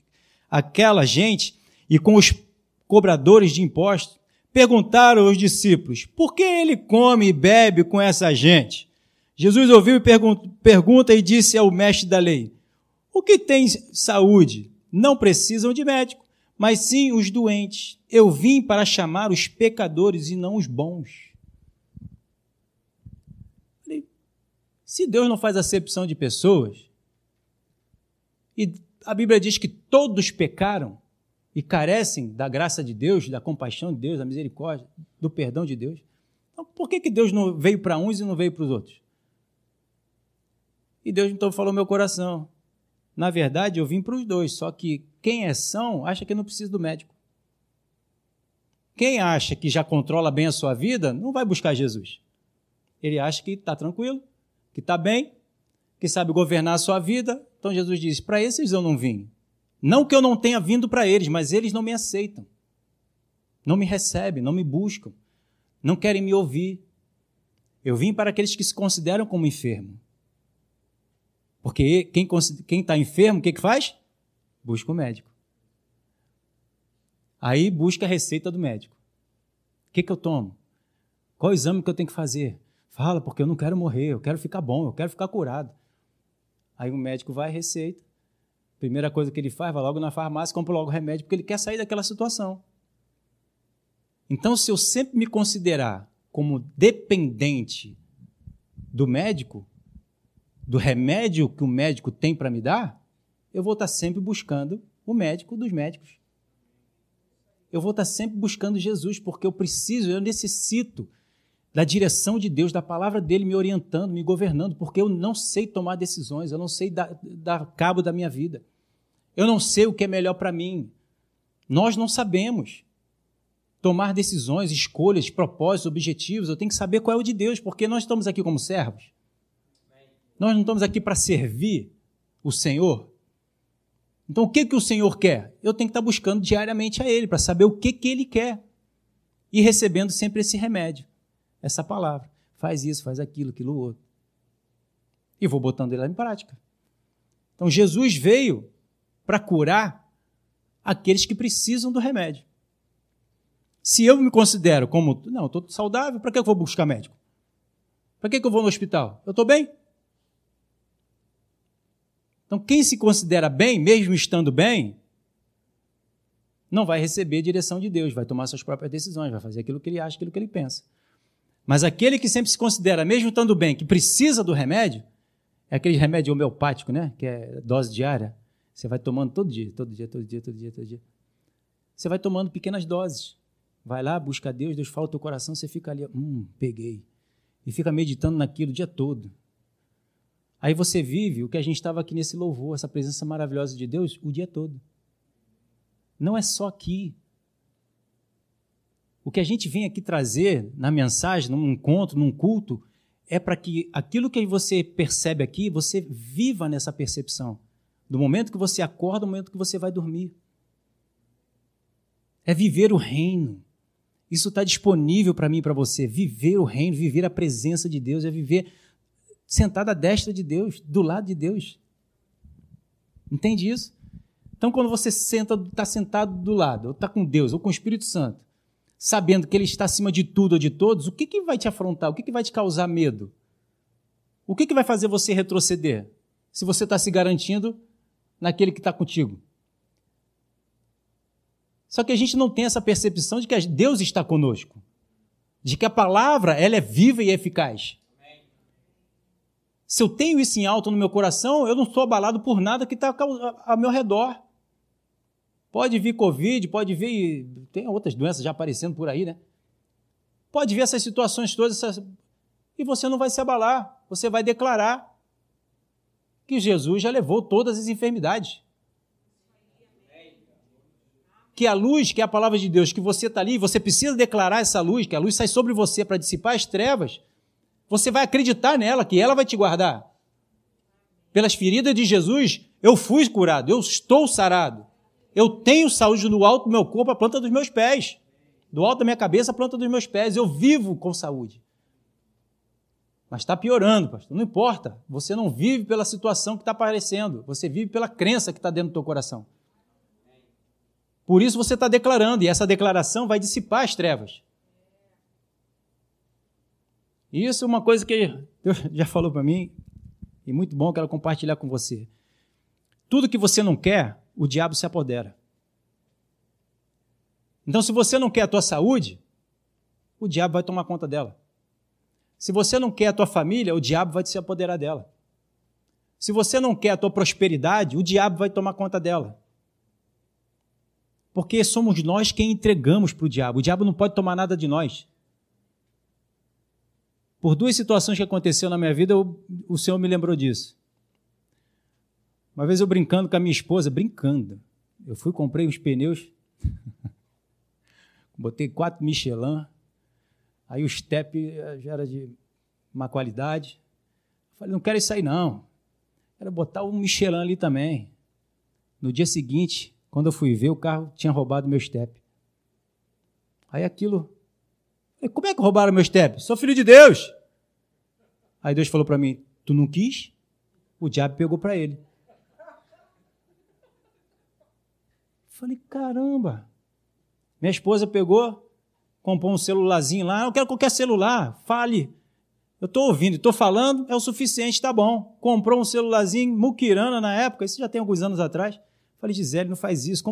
aquela gente e com os cobradores de impostos, perguntaram aos discípulos: Por que ele come e bebe com essa gente? Jesus ouviu e pergunta e disse ao mestre da lei: O que tem saúde não precisam de médico, mas sim os doentes. Eu vim para chamar os pecadores e não os bons. Se Deus não faz acepção de pessoas, e a Bíblia diz que todos pecaram e carecem da graça de Deus, da compaixão de Deus, da misericórdia, do perdão de Deus, então por que, que Deus não veio para uns e não veio para os outros? E Deus então falou meu coração. Na verdade, eu vim para os dois, só que quem é são acha que não precisa do médico. Quem acha que já controla bem a sua vida, não vai buscar Jesus. Ele acha que está tranquilo, que está bem, que sabe governar a sua vida. Então Jesus diz: Para esses eu não vim. Não que eu não tenha vindo para eles, mas eles não me aceitam. Não me recebem, não me buscam, não querem me ouvir. Eu vim para aqueles que se consideram como enfermo. Porque quem está enfermo, o que, que faz? Busca o médico. Aí busca a receita do médico. O que, que eu tomo? Qual exame que eu tenho que fazer? Fala, porque eu não quero morrer, eu quero ficar bom, eu quero ficar curado. Aí o médico vai, receita. Primeira coisa que ele faz, vai logo na farmácia, compra logo o remédio, porque ele quer sair daquela situação. Então, se eu sempre me considerar como dependente do médico, do remédio que o médico tem para me dar, eu vou estar sempre buscando o médico dos médicos. Eu vou estar sempre buscando Jesus, porque eu preciso, eu necessito da direção de Deus, da palavra dele me orientando, me governando, porque eu não sei tomar decisões, eu não sei dar, dar cabo da minha vida. Eu não sei o que é melhor para mim. Nós não sabemos tomar decisões, escolhas, propósitos, objetivos. Eu tenho que saber qual é o de Deus, porque nós estamos aqui como servos. Nós não estamos aqui para servir o Senhor. Então, o que, que o Senhor quer? Eu tenho que estar buscando diariamente a Ele, para saber o que, que Ele quer. E recebendo sempre esse remédio essa palavra. Faz isso, faz aquilo, aquilo outro. E vou botando ele em prática. Então Jesus veio para curar aqueles que precisam do remédio. Se eu me considero como, não, estou saudável, para que eu vou buscar médico? Para que eu vou no hospital? Eu estou bem? Então, quem se considera bem, mesmo estando bem, não vai receber a direção de Deus, vai tomar suas próprias decisões, vai fazer aquilo que ele acha, aquilo que ele pensa. Mas aquele que sempre se considera, mesmo estando bem, que precisa do remédio, é aquele remédio homeopático, né? Que é dose diária. Você vai tomando todo dia, todo dia, todo dia, todo dia, todo dia. Você vai tomando pequenas doses. Vai lá, busca Deus, Deus fala o teu coração, você fica ali, hum, peguei. E fica meditando naquilo o dia todo. Aí você vive o que a gente estava aqui nesse louvor, essa presença maravilhosa de Deus, o dia todo. Não é só aqui, o que a gente vem aqui trazer na mensagem, num encontro, num culto, é para que aquilo que você percebe aqui, você viva nessa percepção. Do momento que você acorda, do momento que você vai dormir. É viver o reino. Isso está disponível para mim e para você. Viver o reino, viver a presença de Deus, é viver sentado à destra de Deus, do lado de Deus. Entende isso? Então, quando você senta, está sentado do lado, ou está com Deus, ou com o Espírito Santo, sabendo que Ele está acima de tudo ou de todos, o que, que vai te afrontar? O que, que vai te causar medo? O que, que vai fazer você retroceder? Se você está se garantindo naquele que está contigo. Só que a gente não tem essa percepção de que Deus está conosco, de que a palavra ela é viva e eficaz. Se eu tenho isso em alto no meu coração, eu não sou abalado por nada que está ao meu redor. Pode vir Covid, pode vir. Tem outras doenças já aparecendo por aí, né? Pode vir essas situações todas, essas, e você não vai se abalar. Você vai declarar que Jesus já levou todas as enfermidades. Que a luz, que é a palavra de Deus, que você está ali, você precisa declarar essa luz, que a luz sai sobre você para dissipar as trevas. Você vai acreditar nela, que ela vai te guardar. Pelas feridas de Jesus, eu fui curado, eu estou sarado. Eu tenho saúde no alto do meu corpo, a planta dos meus pés. Do alto da minha cabeça, a planta dos meus pés. Eu vivo com saúde. Mas está piorando, pastor. Não importa. Você não vive pela situação que está aparecendo. Você vive pela crença que está dentro do teu coração. Por isso você está declarando, e essa declaração vai dissipar as trevas. Isso é uma coisa que Deus já falou para mim, e muito bom, quero compartilhar com você. Tudo que você não quer, o diabo se apodera. Então, se você não quer a tua saúde, o diabo vai tomar conta dela. Se você não quer a tua família, o diabo vai se apoderar dela. Se você não quer a tua prosperidade, o diabo vai tomar conta dela. Porque somos nós quem entregamos para o diabo. O diabo não pode tomar nada de nós. Por duas situações que aconteceram na minha vida, o Senhor me lembrou disso. Uma vez eu brincando com a minha esposa, brincando, eu fui comprei uns pneus, botei quatro Michelin, aí o step já era de má qualidade. falei, não quero isso aí não. Quero botar um Michelin ali também. No dia seguinte, quando eu fui ver, o carro tinha roubado meu step. Aí aquilo como é que roubaram meu step? Sou filho de Deus. Aí Deus falou para mim: Tu não quis? O diabo pegou para ele. Falei: Caramba. Minha esposa pegou, comprou um celularzinho lá. Eu quero qualquer celular. Fale. Eu estou ouvindo, estou falando, é o suficiente, tá bom. Comprou um celularzinho, muquirana na época, isso já tem alguns anos atrás. Falei, Gisele, não faz isso.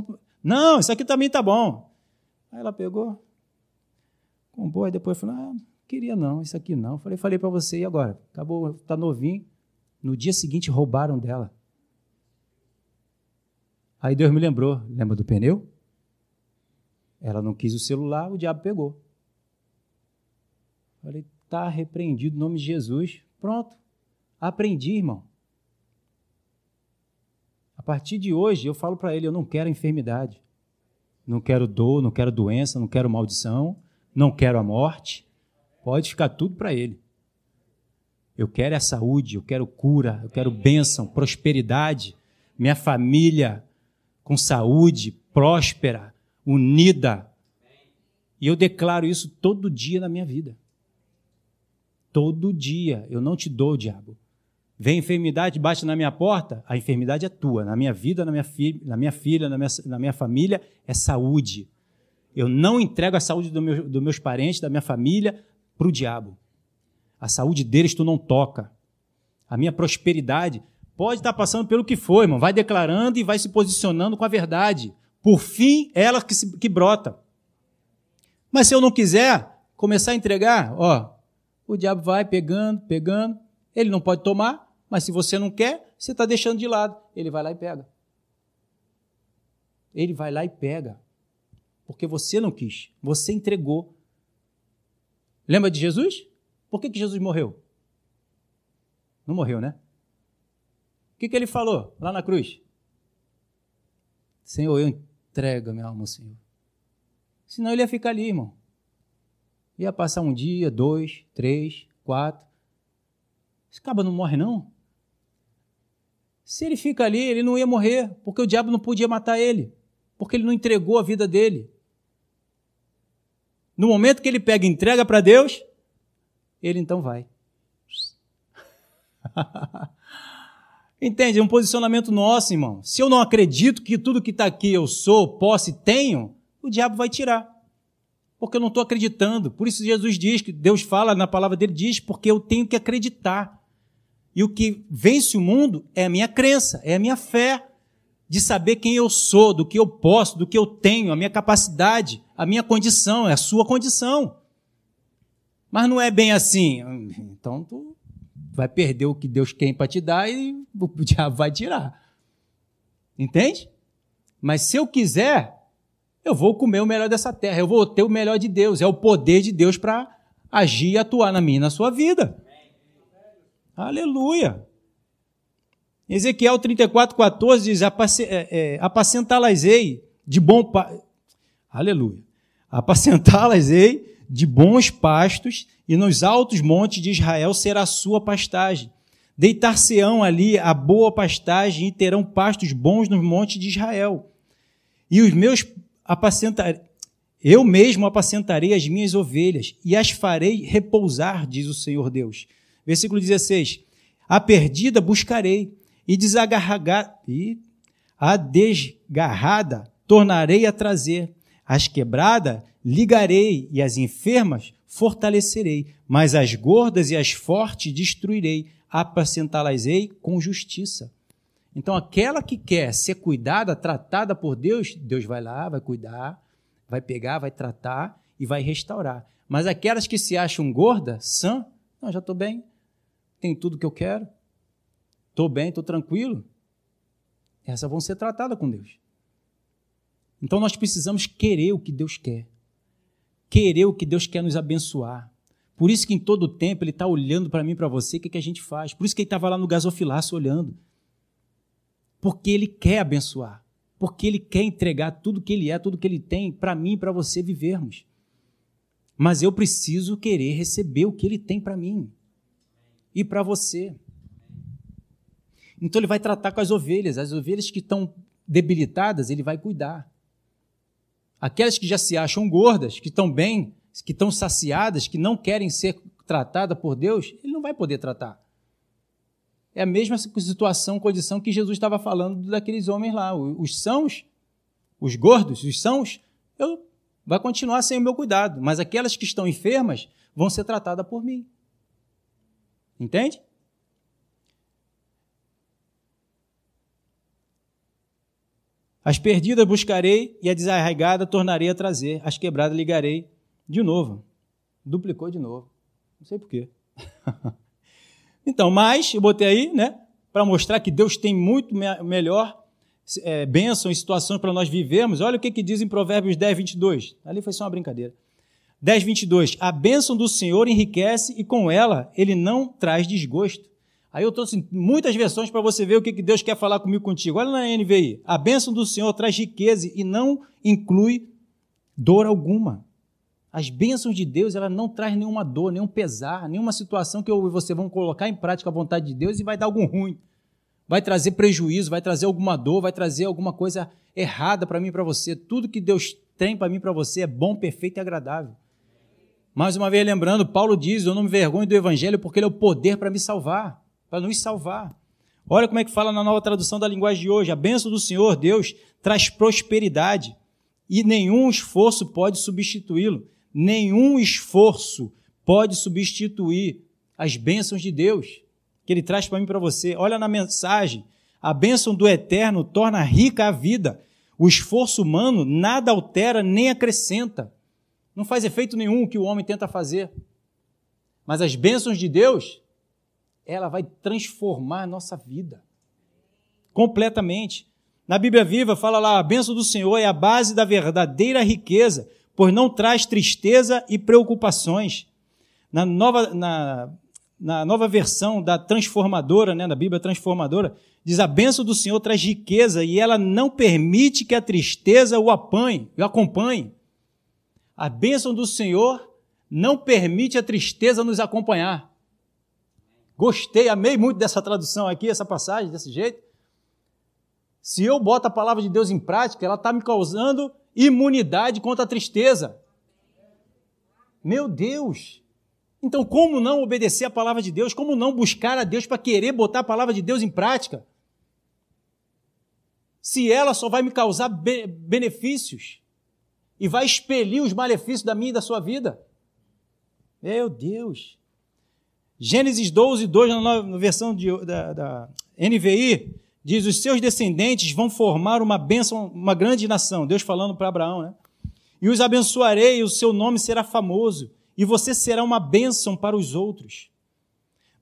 Não, isso aqui também tá bom. Aí ela pegou, Comprou, aí depois falou, ah, queria não, isso aqui não. Falei, falei para você, e agora? Acabou, tá novinho. No dia seguinte roubaram dela. Aí Deus me lembrou, lembra do pneu? Ela não quis o celular, o diabo pegou. Falei, tá repreendido em nome de Jesus. Pronto. Aprendi, irmão. A partir de hoje, eu falo para ele, eu não quero enfermidade. Não quero dor, não quero doença, não quero maldição não quero a morte, pode ficar tudo para ele. Eu quero a saúde, eu quero cura, eu quero bênção, prosperidade, minha família com saúde, próspera, unida. E eu declaro isso todo dia na minha vida. Todo dia. Eu não te dou, diabo. Vem enfermidade, bate na minha porta, a enfermidade é tua. Na minha vida, na minha, fi na minha filha, na minha, na minha família, é saúde. Eu não entrego a saúde dos meu, meus parentes, da minha família, para o diabo. A saúde deles tu não toca. A minha prosperidade pode estar passando pelo que for, irmão. Vai declarando e vai se posicionando com a verdade. Por fim, ela que, se, que brota. Mas se eu não quiser começar a entregar, ó, o diabo vai pegando, pegando. Ele não pode tomar, mas se você não quer, você está deixando de lado. Ele vai lá e pega. Ele vai lá e pega porque você não quis, você entregou. Lembra de Jesus? Por que, que Jesus morreu? Não morreu, né? Que, que ele falou lá na cruz? Senhor, eu entrego a minha alma ao Senhor. Senão ele ia ficar ali, irmão. Ia passar um dia, dois, três, quatro. Esse cabo não morre, não? Se ele fica ali, ele não ia morrer, porque o diabo não podia matar ele, porque ele não entregou a vida dele. No momento que ele pega e entrega para Deus, ele então vai. Entende? É um posicionamento nosso, irmão. Se eu não acredito que tudo que está aqui eu sou, posso e tenho, o diabo vai tirar. Porque eu não estou acreditando. Por isso Jesus diz, que Deus fala na palavra dele, diz, porque eu tenho que acreditar. E o que vence o mundo é a minha crença, é a minha fé de saber quem eu sou, do que eu posso, do que eu tenho, a minha capacidade, a minha condição, é a sua condição. Mas não é bem assim. Então tu vai perder o que Deus quer para te dar e o diabo vai tirar. Entende? Mas se eu quiser, eu vou comer o melhor dessa terra, eu vou ter o melhor de Deus. É o poder de Deus para agir e atuar na minha e na sua vida. Aleluia. Ezequiel 34, 14 diz: é, é, apacentá-las-ei de bom. Aleluia. Apacentá-las-ei de bons pastos, e nos altos montes de Israel será sua pastagem. Deitar-se-ão ali a boa pastagem e terão pastos bons nos montes de Israel. E os meus apacentarei, eu mesmo apacentarei as minhas ovelhas e as farei repousar, diz o Senhor Deus. Versículo 16: A perdida buscarei e desagarrada e a desgarrada tornarei a trazer, as quebradas ligarei e as enfermas fortalecerei, mas as gordas e as fortes destruirei, apacentá-las-ei com justiça. Então, aquela que quer ser cuidada, tratada por Deus, Deus vai lá, vai cuidar, vai pegar, vai tratar e vai restaurar. Mas aquelas que se acham gordas, sã, não, já estou bem, tenho tudo que eu quero, estou bem, estou tranquilo, essas vão ser tratadas com Deus. Então nós precisamos querer o que Deus quer, querer o que Deus quer nos abençoar. Por isso que em todo tempo Ele está olhando para mim, para você, o que, que a gente faz. Por isso que Ele estava lá no gasofilaço olhando. Porque Ele quer abençoar. Porque Ele quer entregar tudo que Ele é, tudo que Ele tem para mim e para você vivermos. Mas eu preciso querer receber o que Ele tem para mim e para você. Então ele vai tratar com as ovelhas, as ovelhas que estão debilitadas, ele vai cuidar. Aquelas que já se acham gordas, que estão bem, que estão saciadas, que não querem ser tratadas por Deus, ele não vai poder tratar. É a mesma situação, condição que Jesus estava falando daqueles homens lá. Os sãos, os gordos, os sãos, eu, vai continuar sem o meu cuidado, mas aquelas que estão enfermas vão ser tratadas por mim. Entende? As perdidas buscarei e a desarraigada tornarei a trazer. As quebradas ligarei de novo. Duplicou de novo. Não sei porquê. então, mas eu botei aí, né? Para mostrar que Deus tem muito me melhor é, bênção e situações para nós vivermos. Olha o que, que diz em Provérbios 10, 22. Ali foi só uma brincadeira. 10, 22. A bênção do Senhor enriquece e com ela ele não traz desgosto. Aí eu trouxe muitas versões para você ver o que Deus quer falar comigo contigo. Olha na NVI. A bênção do Senhor traz riqueza e não inclui dor alguma. As bênçãos de Deus, ela não traz nenhuma dor, nenhum pesar, nenhuma situação que eu e você vão colocar em prática a vontade de Deus e vai dar algum ruim. Vai trazer prejuízo, vai trazer alguma dor, vai trazer alguma coisa errada para mim e para você. Tudo que Deus tem para mim e para você é bom, perfeito e agradável. Mais uma vez lembrando, Paulo diz: Eu não me vergonho do evangelho porque ele é o poder para me salvar, para nos salvar. Olha como é que fala na nova tradução da linguagem de hoje: A bênção do Senhor, Deus, traz prosperidade e nenhum esforço pode substituí-lo. Nenhum esforço pode substituir as bênçãos de Deus que ele traz para mim e para você. Olha na mensagem: a bênção do eterno torna rica a vida. O esforço humano nada altera nem acrescenta. Não faz efeito nenhum o que o homem tenta fazer. Mas as bênçãos de Deus, ela vai transformar a nossa vida completamente. Na Bíblia Viva fala lá: a bênção do Senhor é a base da verdadeira riqueza, pois não traz tristeza e preocupações. Na nova, na, na nova versão da transformadora, né, na Bíblia transformadora, diz: a bênção do Senhor traz riqueza e ela não permite que a tristeza o apanhe, o acompanhe. A bênção do Senhor não permite a tristeza nos acompanhar. Gostei, amei muito dessa tradução aqui, essa passagem, desse jeito. Se eu boto a palavra de Deus em prática, ela está me causando imunidade contra a tristeza. Meu Deus! Então, como não obedecer a palavra de Deus? Como não buscar a Deus para querer botar a palavra de Deus em prática? Se ela só vai me causar be benefícios e vai expelir os malefícios da minha e da sua vida. Meu Deus! Gênesis 12, 2, na versão de, da, da NVI, diz: os seus descendentes vão formar uma bênção, uma grande nação. Deus falando para Abraão, né? E os abençoarei, e o seu nome será famoso, e você será uma bênção para os outros.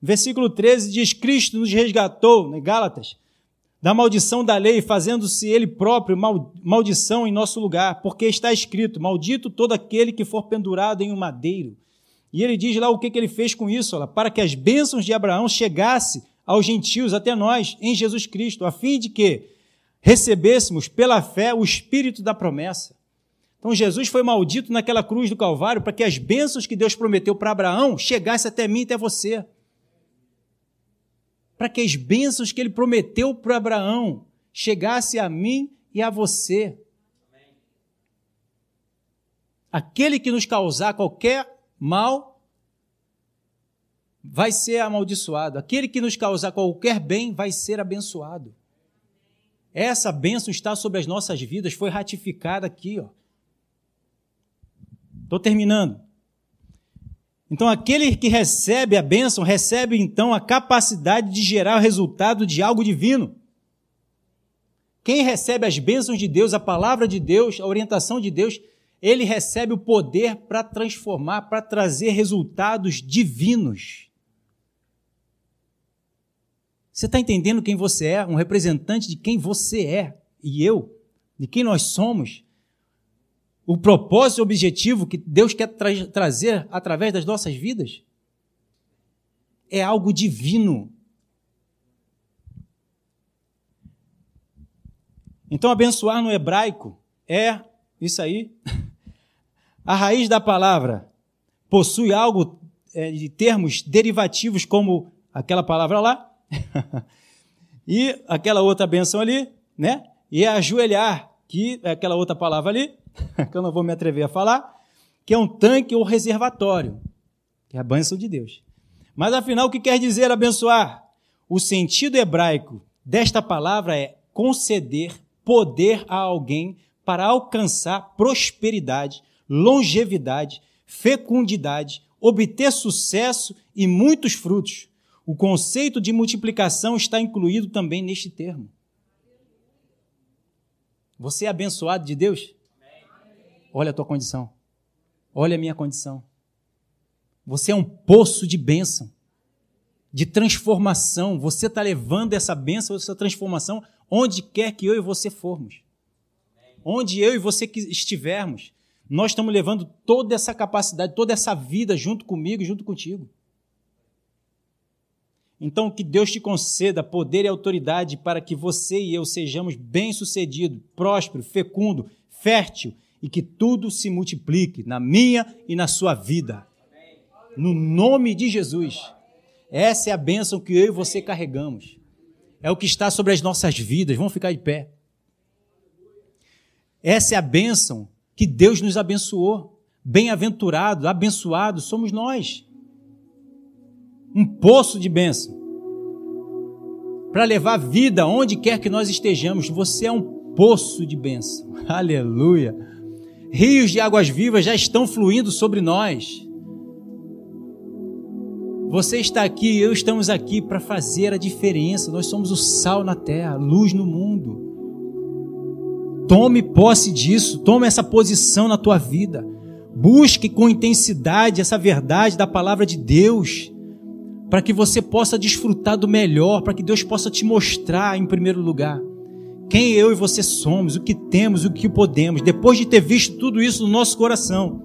Versículo 13 diz: Cristo nos resgatou, né, Gálatas, da maldição da lei, fazendo-se ele próprio maldição em nosso lugar, porque está escrito: Maldito todo aquele que for pendurado em um madeiro. E ele diz lá o que, que ele fez com isso, para que as bênçãos de Abraão chegassem aos gentios, até nós, em Jesus Cristo, a fim de que recebêssemos pela fé o espírito da promessa. Então Jesus foi maldito naquela cruz do Calvário para que as bênçãos que Deus prometeu para Abraão chegassem até mim e até você. Para que as bênçãos que ele prometeu para Abraão chegassem a mim e a você. Aquele que nos causar qualquer mal vai ser amaldiçoado. Aquele que nos causar qualquer bem vai ser abençoado. Essa bênção está sobre as nossas vidas, foi ratificada aqui, ó. Estou terminando. Então, aquele que recebe a bênção, recebe então a capacidade de gerar o resultado de algo divino. Quem recebe as bênçãos de Deus, a palavra de Deus, a orientação de Deus, ele recebe o poder para transformar, para trazer resultados divinos. Você está entendendo quem você é? Um representante de quem você é e eu, de quem nós somos. O propósito e objetivo que Deus quer tra trazer através das nossas vidas é algo divino. Então, abençoar no hebraico é isso aí. A raiz da palavra possui algo é, de termos derivativos, como aquela palavra lá, e aquela outra benção ali, né? E é ajoelhar, que é aquela outra palavra ali, que eu não vou me atrever a falar, que é um tanque ou reservatório, que é a bênção de Deus. Mas afinal, o que quer dizer abençoar? O sentido hebraico desta palavra é conceder poder a alguém para alcançar prosperidade, longevidade, fecundidade, obter sucesso e muitos frutos. O conceito de multiplicação está incluído também neste termo. Você é abençoado de Deus? Olha a tua condição. Olha a minha condição. Você é um poço de bênção, de transformação. Você está levando essa bênção, essa transformação, onde quer que eu e você formos. Onde eu e você estivermos, nós estamos levando toda essa capacidade, toda essa vida junto comigo junto contigo. Então, que Deus te conceda poder e autoridade para que você e eu sejamos bem-sucedidos, prósperos, fecundo, fértil e que tudo se multiplique na minha e na sua vida. No nome de Jesus. Essa é a bênção que eu e você carregamos. É o que está sobre as nossas vidas. Vamos ficar de pé. Essa é a bênção que Deus nos abençoou. Bem-aventurado, abençoado somos nós um poço de bênção para levar vida onde quer que nós estejamos. Você é um poço de bênção. Aleluia. Rios de águas vivas já estão fluindo sobre nós. Você está aqui, eu estamos aqui para fazer a diferença. Nós somos o sal na terra, luz no mundo. Tome posse disso, tome essa posição na tua vida. Busque com intensidade essa verdade da palavra de Deus para que você possa desfrutar do melhor, para que Deus possa te mostrar em primeiro lugar quem eu e você somos, o que temos, o que podemos. Depois de ter visto tudo isso no nosso coração,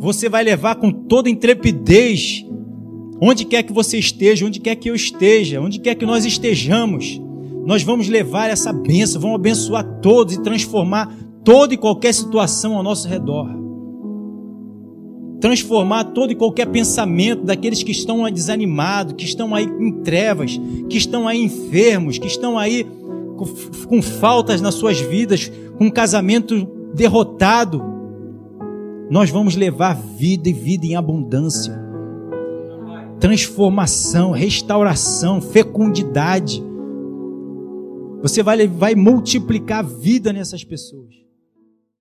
você vai levar com toda intrepidez, onde quer que você esteja, onde quer que eu esteja, onde quer que nós estejamos, nós vamos levar essa bênção, vamos abençoar todos e transformar toda e qualquer situação ao nosso redor transformar todo e qualquer pensamento daqueles que estão desanimados, que estão aí em trevas, que estão aí enfermos, que estão aí com, com faltas nas suas vidas, com um casamento derrotado. Nós vamos levar vida e vida em abundância. Transformação, restauração, fecundidade. Você vai, vai multiplicar a vida nessas pessoas.